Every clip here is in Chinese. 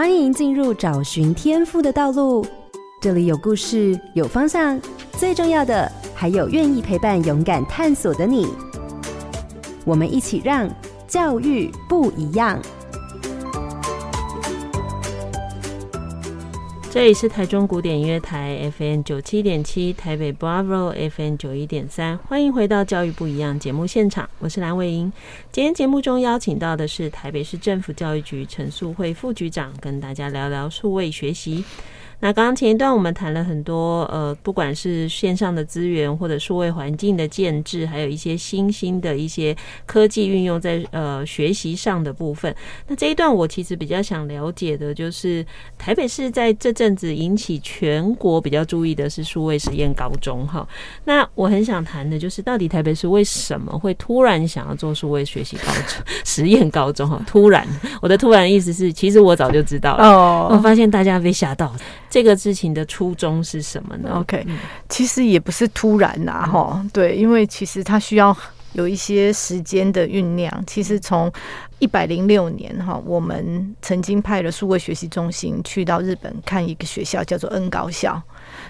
欢迎进入找寻天赋的道路。这里有故事，有方向，最重要的还有愿意陪伴、勇敢探索的你。我们一起让教育不一样。这里是台中古典音乐台 FM 九七点七，台北 Bravo FM 九一点三，欢迎回到教育不一样节目现场，我是蓝伟莹。今天节目中邀请到的是台北市政府教育局陈素慧副局长，跟大家聊聊数位学习。那刚刚前一段我们谈了很多，呃，不管是线上的资源或者数位环境的建制，还有一些新兴的一些科技运用在呃学习上的部分。那这一段我其实比较想了解的就是，台北市在这阵子引起全国比较注意的是数位实验高中哈。那我很想谈的就是，到底台北市为什么会突然想要做数位学习高中 实验高中哈？突然，我的突然意思是，其实我早就知道了哦，我发现大家被吓到了。这个事情的初衷是什么呢？OK，其实也不是突然呐，哈，对，因为其实它需要有一些时间的酝酿。其实从一百零六年哈，我们曾经派了数位学习中心去到日本看一个学校，叫做 N 高校，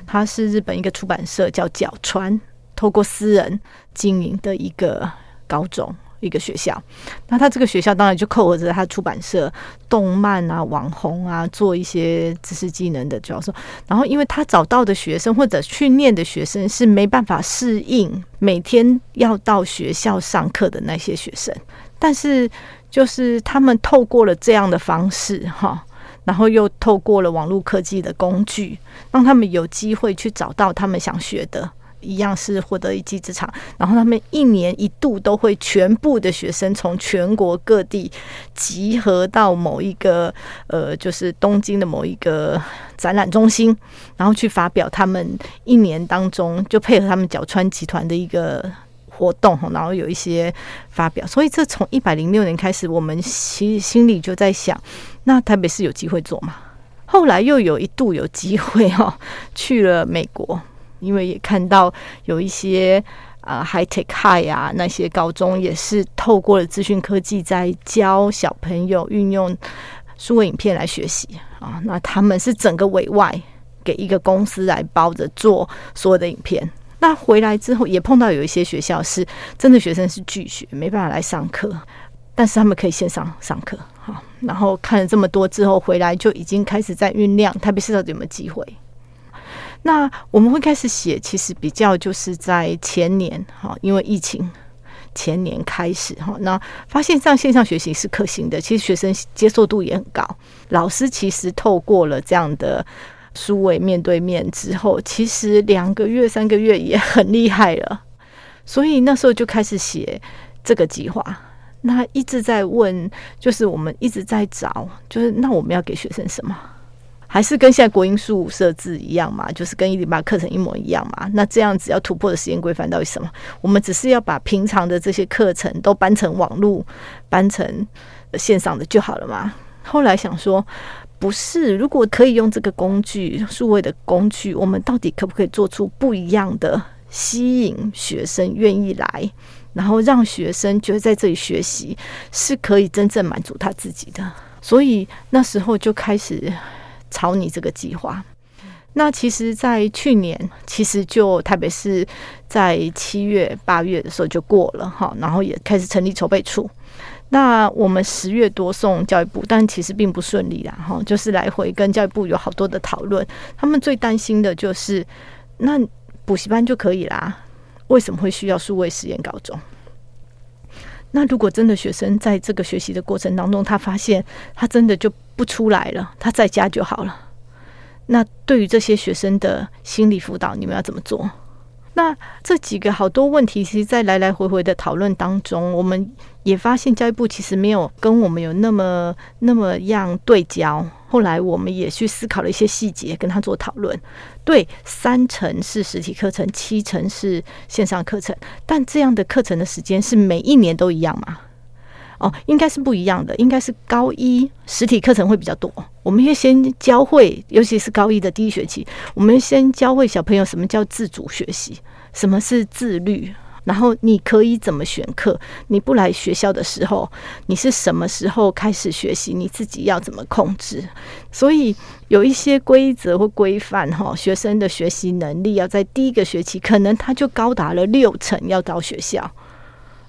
它是日本一个出版社叫角川，透过私人经营的一个高中。一个学校，那他这个学校当然就扣合着他出版社、动漫啊、网红啊，做一些知识技能的教授。然后，因为他找到的学生或者训练的学生是没办法适应每天要到学校上课的那些学生，但是就是他们透过了这样的方式哈，然后又透过了网络科技的工具，让他们有机会去找到他们想学的。一样是获得一技之长，然后他们一年一度都会全部的学生从全国各地集合到某一个呃，就是东京的某一个展览中心，然后去发表他们一年当中就配合他们角川集团的一个活动，然后有一些发表。所以这从一百零六年开始，我们其实心里就在想，那台北市有机会做吗？后来又有一度有机会哈，去了美国。因为也看到有一些啊、呃、High Tech High 啊那些高中也是透过了资讯科技在教小朋友运用数位影片来学习啊，那他们是整个委外给一个公司来包着做所有的影片。那回来之后也碰到有一些学校是真的学生是拒学，没办法来上课，但是他们可以线上上课。好，然后看了这么多之后回来就已经开始在酝酿，特别是到底有没有机会。那我们会开始写，其实比较就是在前年哈，因为疫情前年开始哈，那发现这样线上学习是可行的，其实学生接受度也很高，老师其实透过了这样的数位面对面之后，其实两个月三个月也很厉害了，所以那时候就开始写这个计划，那一直在问，就是我们一直在找，就是那我们要给学生什么？还是跟现在国英数设置一样嘛，就是跟一零八课程一模一样嘛。那这样子要突破的实验规范到底什么？我们只是要把平常的这些课程都搬成网络、搬成线上的就好了嘛。后来想说，不是，如果可以用这个工具，数位的工具，我们到底可不可以做出不一样的，吸引学生愿意来，然后让学生觉得在这里学习是可以真正满足他自己的。所以那时候就开始。朝你这个计划，那其实，在去年，其实就台北市在七月、八月的时候就过了哈，然后也开始成立筹备处。那我们十月多送教育部，但其实并不顺利啦哈，就是来回跟教育部有好多的讨论。他们最担心的就是，那补习班就可以啦，为什么会需要数位实验高中？那如果真的学生在这个学习的过程当中，他发现他真的就不出来了，他在家就好了。那对于这些学生的心理辅导，你们要怎么做？那这几个好多问题，其实，在来来回回的讨论当中，我们也发现教育部其实没有跟我们有那么那么样对焦。后来我们也去思考了一些细节，跟他做讨论。对，三成是实体课程，七成是线上课程，但这样的课程的时间是每一年都一样吗？哦，应该是不一样的，应该是高一实体课程会比较多。我们要先教会，尤其是高一的第一学期，我们先教会小朋友什么叫自主学习，什么是自律。然后你可以怎么选课？你不来学校的时候，你是什么时候开始学习？你自己要怎么控制？所以有一些规则或规范哈，学生的学习能力要在第一个学期，可能他就高达了六成要到学校，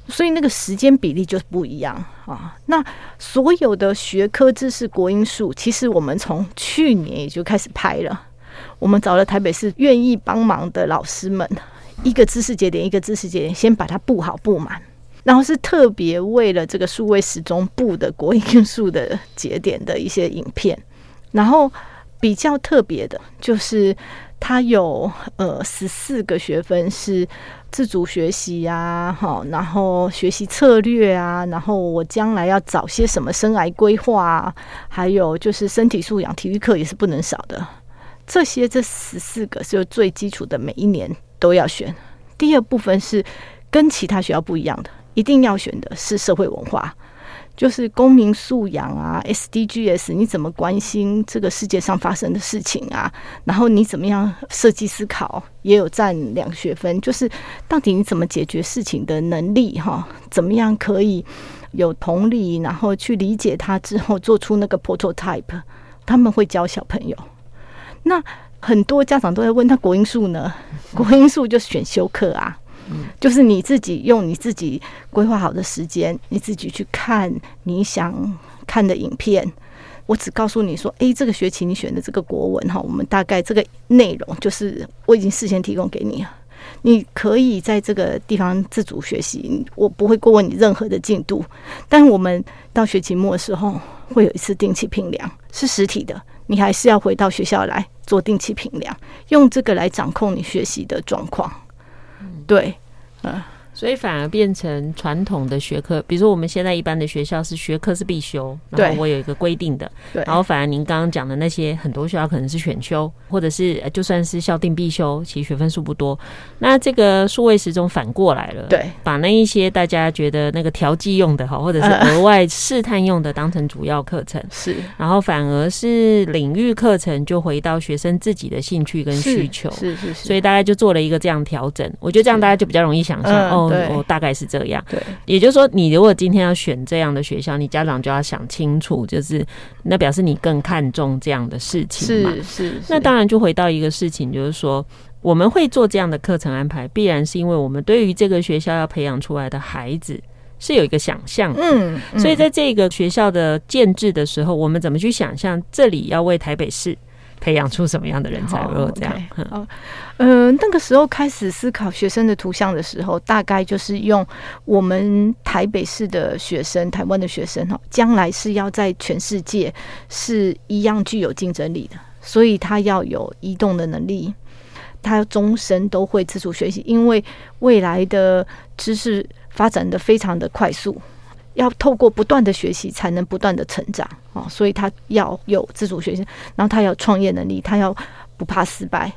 所以那个时间比例就不一样啊。那所有的学科知识国英数，其实我们从去年也就开始拍了，我们找了台北市愿意帮忙的老师们。一个知识节点，一个知识节点，先把它布好布满，然后是特别为了这个数位时钟布的国英数的节点的一些影片，然后比较特别的就是它有呃十四个学分是自主学习啊，好，然后学习策略啊，然后我将来要找些什么生涯规划啊，还有就是身体素养体育课也是不能少的，这些这十四个是最基础的，每一年。都要选。第二部分是跟其他学校不一样的，一定要选的是社会文化，就是公民素养啊，SDGs，你怎么关心这个世界上发生的事情啊？然后你怎么样设计思考，也有占两学分，就是到底你怎么解决事情的能力哈？怎么样可以有同理，然后去理解它之后做出那个 prototype？他们会教小朋友。那很多家长都在问他国英数呢，国英数就选修课啊，就是你自己用你自己规划好的时间，你自己去看你想看的影片。我只告诉你说，诶，这个学期你选的这个国文哈，我们大概这个内容就是我已经事先提供给你了，你可以在这个地方自主学习，我不会过问你任何的进度。但我们到学期末的时候会有一次定期评量，是实体的。你还是要回到学校来做定期评量，用这个来掌控你学习的状况。对，嗯。所以反而变成传统的学科，比如说我们现在一般的学校是学科是必修，然后我有一个规定的，对。然后反而您刚刚讲的那些很多学校可能是选修，或者是就算是校定必修，其实学分数不多。那这个数位时钟反过来了，对，把那一些大家觉得那个调剂用的哈，或者是额外试探用的当成主要课程，是。然后反而是领域课程就回到学生自己的兴趣跟需求，是是是。所以大家就做了一个这样调整，我觉得这样大家就比较容易想象哦。哦，大概是这样。对，也就是说，你如果今天要选这样的学校，你家长就要想清楚，就是那表示你更看重这样的事情嘛。是是。那当然就回到一个事情，就是说我们会做这样的课程安排，必然是因为我们对于这个学校要培养出来的孩子是有一个想象。嗯。所以在这个学校的建制的时候，我们怎么去想象这里要为台北市培养出什么样的人才？如果这样，好，嗯，那个时候开始思考学生的图像的时候，大概就是用我们台北市的学生，台湾的学生哈，将来是要在全世界是一样具有竞争力的，所以他要有移动的能力，他终身都会自主学习，因为未来的知识发展的非常的快速。要透过不断的学习，才能不断的成长啊！所以他要有自主学习，然后他要创业能力，他要不怕失败，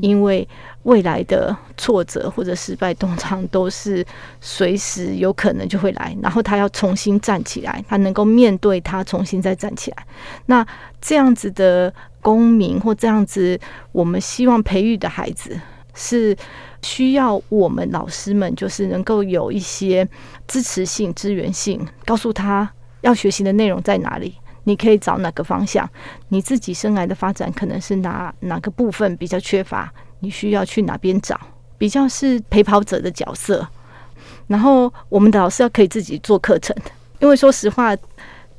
因为未来的挫折或者失败，通常都是随时有可能就会来。然后他要重新站起来，他能够面对他，重新再站起来。那这样子的公民或这样子，我们希望培育的孩子是。需要我们老师们就是能够有一些支持性、资源性，告诉他要学习的内容在哪里，你可以找哪个方向，你自己生来的发展可能是哪哪个部分比较缺乏，你需要去哪边找，比较是陪跑者的角色。然后我们的老师要可以自己做课程，因为说实话，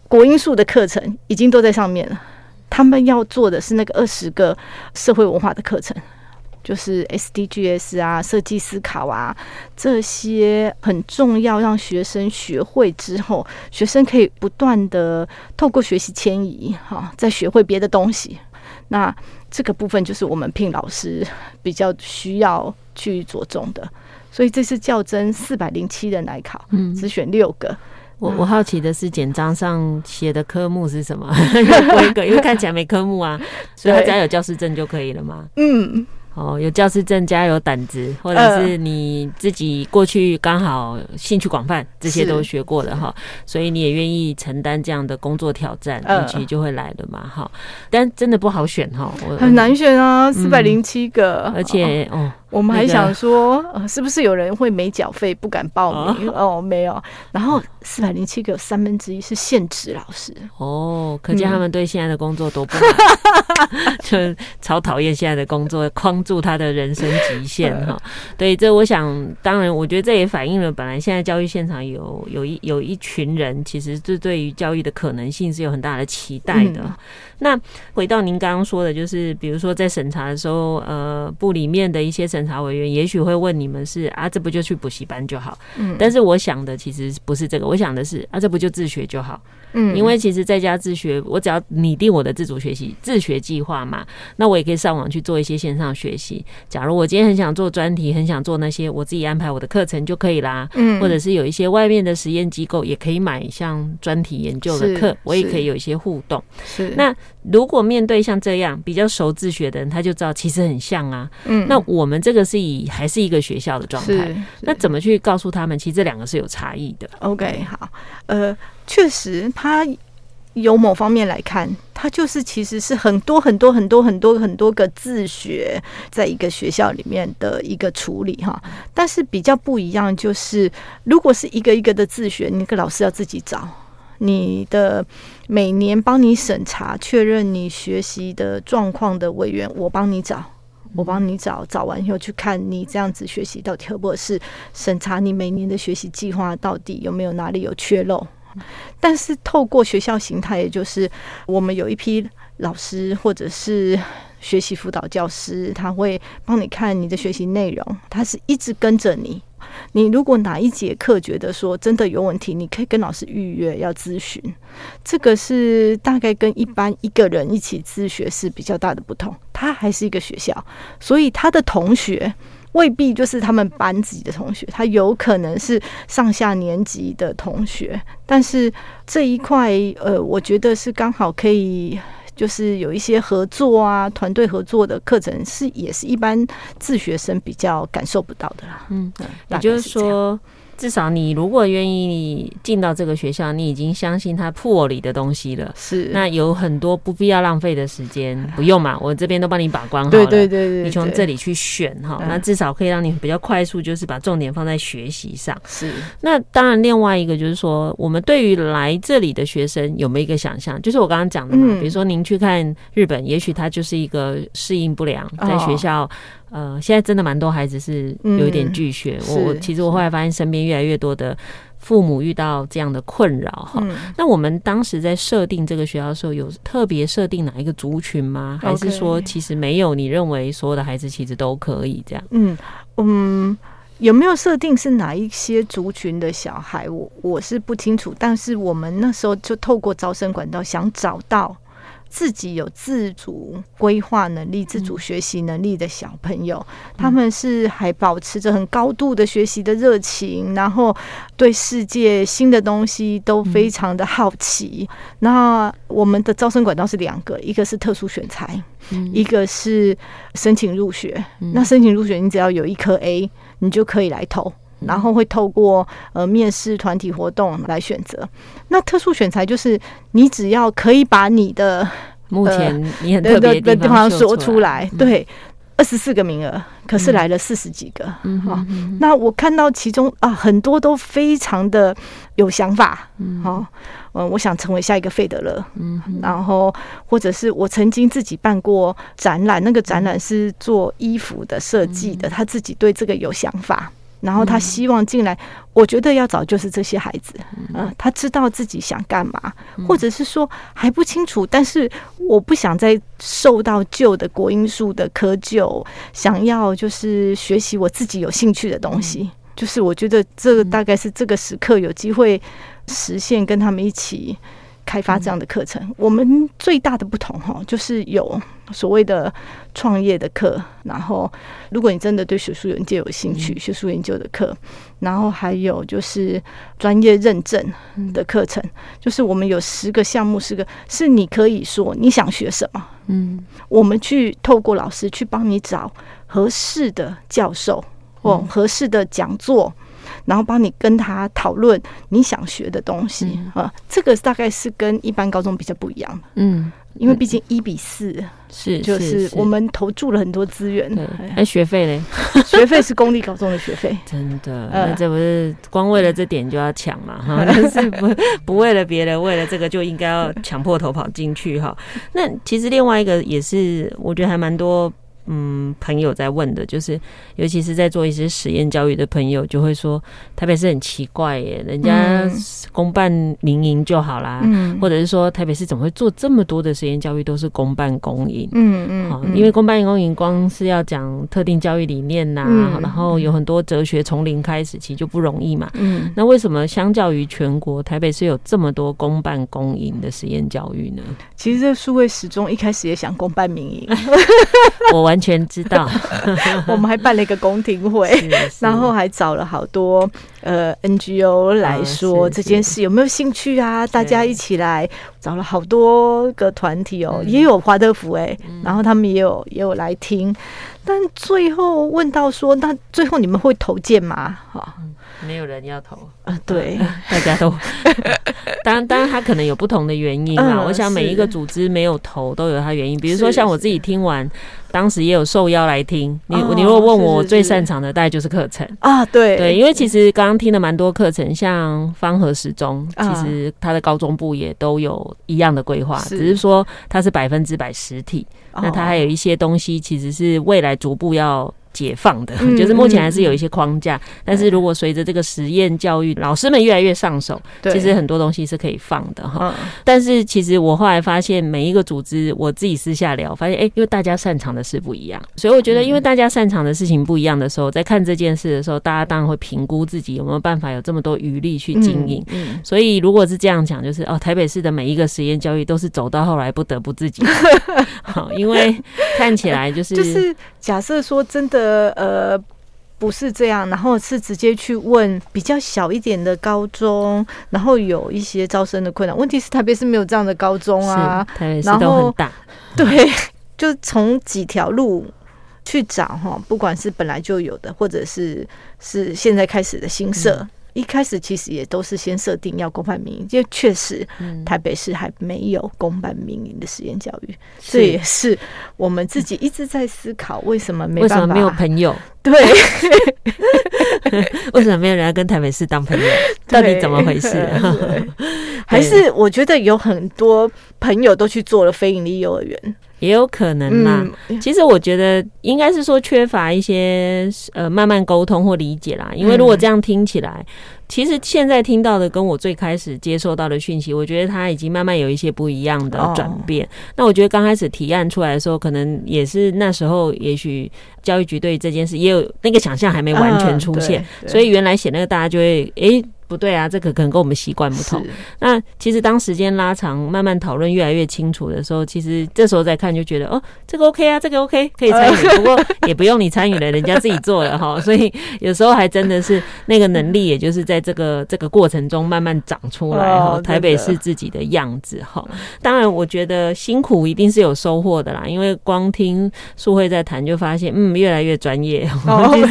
国英数的课程已经都在上面了，他们要做的是那个二十个社会文化的课程。就是 SDGs 啊，设计思考啊，这些很重要，让学生学会之后，学生可以不断的透过学习迁移，哈，再学会别的东西。那这个部分就是我们聘老师比较需要去着重的。所以这次较真四百零七人来考，嗯，只选六个。我我好奇的是，简章上写的科目是什么？规格，因为看起来没科目啊，所以他只要有教师证就可以了吗？嗯。哦，有教师证加有胆子，或者是你自己过去刚好兴趣广泛，这些都学过的哈，所以你也愿意承担这样的工作挑战，运气就会来的嘛哈。但真的不好选哈，很难选啊，四百零七个，而且哦。我们还想说，呃，是不是有人会没缴费不敢报名？哦，没有。然后四百零七个三分之一是现职老师。哦，可见他们对现在的工作多不好，就超讨厌现在的工作，框住他的人生极限 哈。对，这我想，当然，我觉得这也反映了本来现在教育现场有有一有一群人，其实这对于教育的可能性是有很大的期待的。那回到您刚刚说的，就是比如说在审查的时候，呃，部里面的一些审查委员也许会问你们是啊，这不就去补习班就好？嗯，但是我想的其实不是这个，我想的是啊，这不就自学就好？嗯，因为其实在家自学，我只要拟定我的自主学习自学计划嘛，那我也可以上网去做一些线上学习。假如我今天很想做专题，很想做那些，我自己安排我的课程就可以啦。嗯，或者是有一些外面的实验机构也可以买像专题研究的课，我也可以有一些互动。是那。如果面对像这样比较熟自学的人，他就知道其实很像啊。嗯，那我们这个是以还是一个学校的状态，那怎么去告诉他们，其实这两个是有差异的？OK，好，呃，确实，他由某方面来看，它就是其实是很多很多很多很多很多个自学，在一个学校里面的一个处理哈。但是比较不一样，就是如果是一个一个的自学，那个老师要自己找。你的每年帮你审查确认你学习的状况的委员，我帮你找，我帮你找，找完以后去看你这样子学习到底合不合适，审查你每年的学习计划到底有没有哪里有缺漏。但是透过学校形态，也就是我们有一批老师或者是学习辅导教师，他会帮你看你的学习内容，他是一直跟着你。你如果哪一节课觉得说真的有问题，你可以跟老师预约要咨询。这个是大概跟一般一个人一起自学是比较大的不同。他还是一个学校，所以他的同学未必就是他们班级的同学，他有可能是上下年级的同学。但是这一块，呃，我觉得是刚好可以。就是有一些合作啊，团队合作的课程是也是一般自学生比较感受不到的啦。嗯，也就是说。至少你如果愿意进到这个学校，你已经相信他铺里的东西了。是，那有很多不必要浪费的时间，不用嘛，我这边都帮你把关好了。对对对对，你从这里去选哈，那至少可以让你比较快速，就是把重点放在学习上。是，那当然另外一个就是说，我们对于来这里的学生有没有一个想象？就是我刚刚讲的嘛，比如说您去看日本，也许他就是一个适应不良，在学校。呃，现在真的蛮多孩子是有一点拒学。嗯、我其实我后来发现，身边越来越多的父母遇到这样的困扰哈。嗯、那我们当时在设定这个学校的时候，有特别设定哪一个族群吗？还是说其实没有？你认为所有的孩子其实都可以这样？嗯嗯，有没有设定是哪一些族群的小孩？我我是不清楚。但是我们那时候就透过招生管道想找到。自己有自主规划能力、自主学习能力的小朋友，他们是还保持着很高度的学习的热情，然后对世界新的东西都非常的好奇。那我们的招生管道是两个，一个是特殊选才，一个是申请入学。那申请入学，你只要有一颗 A，你就可以来投。然后会透过呃面试团体活动来选择。那特殊选材就是你只要可以把你的目前你很特别的地方说出来，对，二十四个名额，可是来了四十几个。嗯，好，那我看到其中啊很多都非常的有想法。嗯，我想成为下一个费德勒。嗯，然后或者是我曾经自己办过展览，那个展览是做衣服的设计的，他自己对这个有想法。然后他希望进来，我觉得要找就是这些孩子，嗯，他知道自己想干嘛，或者是说还不清楚，但是我不想再受到旧的国英数的窠臼，想要就是学习我自己有兴趣的东西，就是我觉得这个大概是这个时刻有机会实现，跟他们一起。开发这样的课程，嗯、我们最大的不同哈，就是有所谓的创业的课，然后如果你真的对学术研究有兴趣，嗯、学术研究的课，然后还有就是专业认证的课程，嗯、就是我们有十个项目，十个是你可以说你想学什么，嗯，我们去透过老师去帮你找合适的教授或合适的讲座，然后帮你跟他讨论你想学的东西啊。这个大概是跟一般高中比较不一样的。嗯。因为毕竟一比四是，就是我们投注了很多资源。哎，学费嘞？学费是公立高中的学费。真的，那这不是光为了这点就要抢嘛？哈，但是不不为了别人，为了这个就应该要抢破头跑进去哈。那其实另外一个也是，我觉得还蛮多。嗯，朋友在问的，就是尤其是在做一些实验教育的朋友，就会说台北市很奇怪耶，人家公办民营就好啦，嗯，或者是说台北市怎么会做这么多的实验教育都是公办公营，嗯嗯，好，因为公办公营光是要讲特定教育理念呐、啊，嗯、然后有很多哲学从零开始，其实就不容易嘛，嗯，那为什么相较于全国，台北市有这么多公办公营的实验教育呢？其实这数位时钟一开始也想公办民营，我完。完全知道，我们还办了一个公听会，然后还找了好多呃 NGO 来说这件事有没有兴趣啊？大家一起来找了好多个团体哦，也有华德福哎，然后他们也有也有来听，但最后问到说，那最后你们会投件吗？哈。没有人要投。啊，对，大家都，当然，当然，他可能有不同的原因啊。我想每一个组织没有投都有他原因，比如说像我自己听完，当时也有受邀来听。你你如果问我最擅长的，大概就是课程。啊，对。对，因为其实刚刚听了蛮多课程，像方和时钟，其实他的高中部也都有一样的规划，只是说它是百分之百实体，那它还有一些东西其实是未来逐步要。解放的，就是目前还是有一些框架，但是如果随着这个实验教育，老师们越来越上手，其实很多东西是可以放的哈。但是其实我后来发现，每一个组织，我自己私下聊，发现哎，因为大家擅长的事不一样，所以我觉得，因为大家擅长的事情不一样的时候，在看这件事的时候，大家当然会评估自己有没有办法有这么多余力去经营。所以如果是这样讲，就是哦，台北市的每一个实验教育都是走到后来不得不自己 好，因为看起来就是 就是假设说真的。呃呃，不是这样，然后是直接去问比较小一点的高中，然后有一些招生的困难。问题是台北是没有这样的高中啊，台北市都很大，对，就从几条路去找哈，不管是本来就有的，或者是是现在开始的新设。嗯一开始其实也都是先设定要公办民营，因为确实台北市还没有公办民营的实验教育，这也是我们自己一直在思考为什么没办法，为什么没有朋友？对，为什么没有人要跟台北市当朋友？到底怎么回事？还是我觉得有很多朋友都去做了非营利幼儿园。也有可能嘛。其实我觉得应该是说缺乏一些呃慢慢沟通或理解啦。因为如果这样听起来，其实现在听到的跟我最开始接受到的讯息，我觉得它已经慢慢有一些不一样的转变。那我觉得刚开始提案出来的时候，可能也是那时候，也许教育局对这件事也有那个想象还没完全出现，所以原来写那个大家就会诶。不对啊，这个可能跟我们习惯不同。那其实当时间拉长，慢慢讨论越来越清楚的时候，其实这时候再看就觉得哦，这个 OK 啊，这个 OK 可以参与。不过也不用你参与了，人家自己做了哈。所以有时候还真的是那个能力，也就是在这个 这个过程中慢慢长出来哈。台北是自己的样子哈。当然，我觉得辛苦一定是有收获的啦，因为光听素慧在谈，就发现嗯，越来越专业。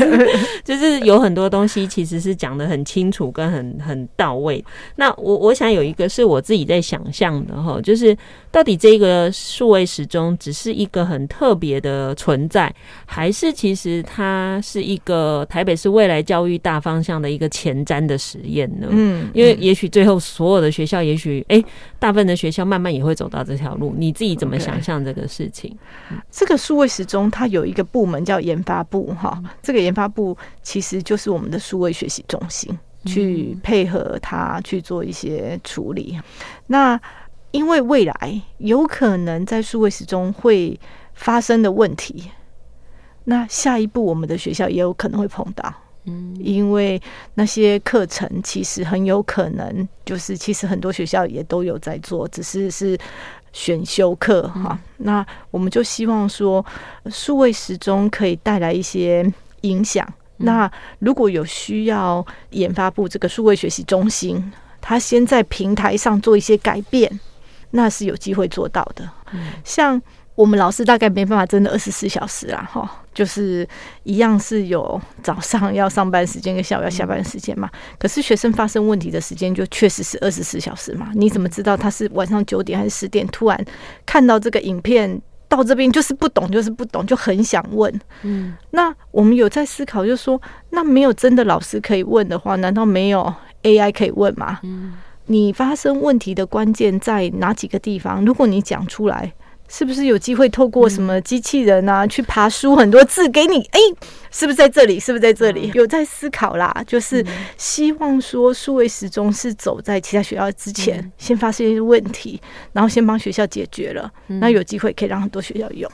就是有很多东西其实是讲的很清楚跟很。很到位。那我我想有一个是我自己在想象的哈，就是到底这个数位时钟只是一个很特别的存在，还是其实它是一个台北市未来教育大方向的一个前瞻的实验呢？嗯，因为也许最后所有的学校，也许哎，大部分的学校慢慢也会走到这条路。你自己怎么想象这个事情？Okay. 这个数位时钟它有一个部门叫研发部哈，这个研发部其实就是我们的数位学习中心。去配合他去做一些处理。那因为未来有可能在数位时钟会发生的问题，那下一步我们的学校也有可能会碰到。嗯，因为那些课程其实很有可能就是，其实很多学校也都有在做，只是是选修课哈。那我们就希望说，数位时钟可以带来一些影响。那如果有需要，研发部这个数位学习中心，他先在平台上做一些改变，那是有机会做到的。像我们老师大概没办法真的二十四小时啦，哈，就是一样是有早上要上班时间跟下午要下班时间嘛。可是学生发生问题的时间就确实是二十四小时嘛。你怎么知道他是晚上九点还是十点突然看到这个影片到这边就是不懂就是不懂就很想问？嗯，那我们有在思考，就是说，那没有真的老师可以问的话，难道没有 AI 可以问吗？嗯，你发生问题的关键在哪几个地方？如果你讲出来。是不是有机会透过什么机器人啊，去爬书很多字给你？哎，是不是在这里？是不是在这里？有在思考啦，就是希望说数位时钟是走在其他学校之前，先发现一些问题，然后先帮学校解决了，那有机会可以让很多学校用。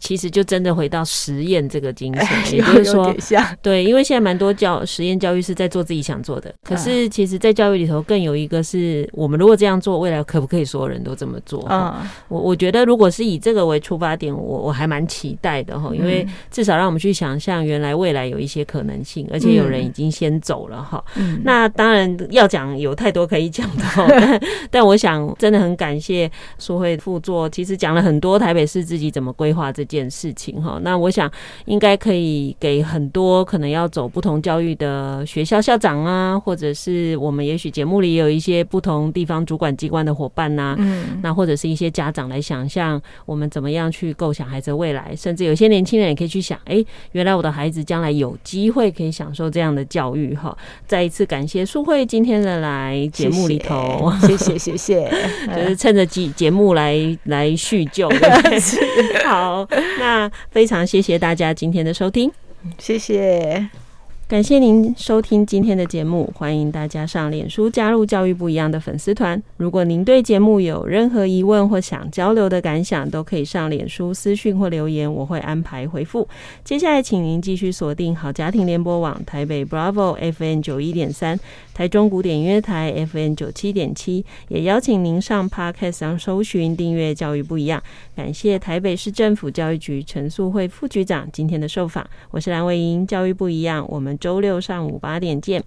其实就真的回到实验这个精神，也就是说，对，因为现在蛮多教实验教育是在做自己想做的，可是其实，在教育里头更有一个是我们如果这样做，未来可不可以所有人都这么做？嗯，我我觉得如果是以这个为出发点，我我还蛮期待的哈，因为至少让我们去想象原来未来有一些可能性，而且有人已经先走了哈。那当然要讲有太多可以讲的，但但我想真的很感谢书慧副座，其实讲了很多台北市自己怎么规划这件事情哈，那我想应该可以给很多可能要走不同教育的学校校长啊，或者是我们也许节目里有一些不同地方主管机关的伙伴呐，嗯，那或者是一些家长来想象我们怎么样去构想孩子的未来，甚至有些年轻人也可以去想，哎，原来我的孩子将来有机会可以享受这样的教育哈。再一次感谢苏慧今天的来节目里头，谢谢谢谢，就是趁着节节目来来叙旧，好。那非常谢谢大家今天的收听，谢谢，感谢您收听今天的节目，欢迎大家上脸书加入教育不一样的粉丝团。如果您对节目有任何疑问或想交流的感想，都可以上脸书私讯或留言，我会安排回复。接下来，请您继续锁定好家庭联播网台北 Bravo F N 九一点三。台中古典音乐台 F N 九七点七，也邀请您上 Podcast 上搜寻订阅教育不一样。感谢台北市政府教育局陈素慧副局长今天的受访，我是蓝伟莹，教育不一样，我们周六上午八点见。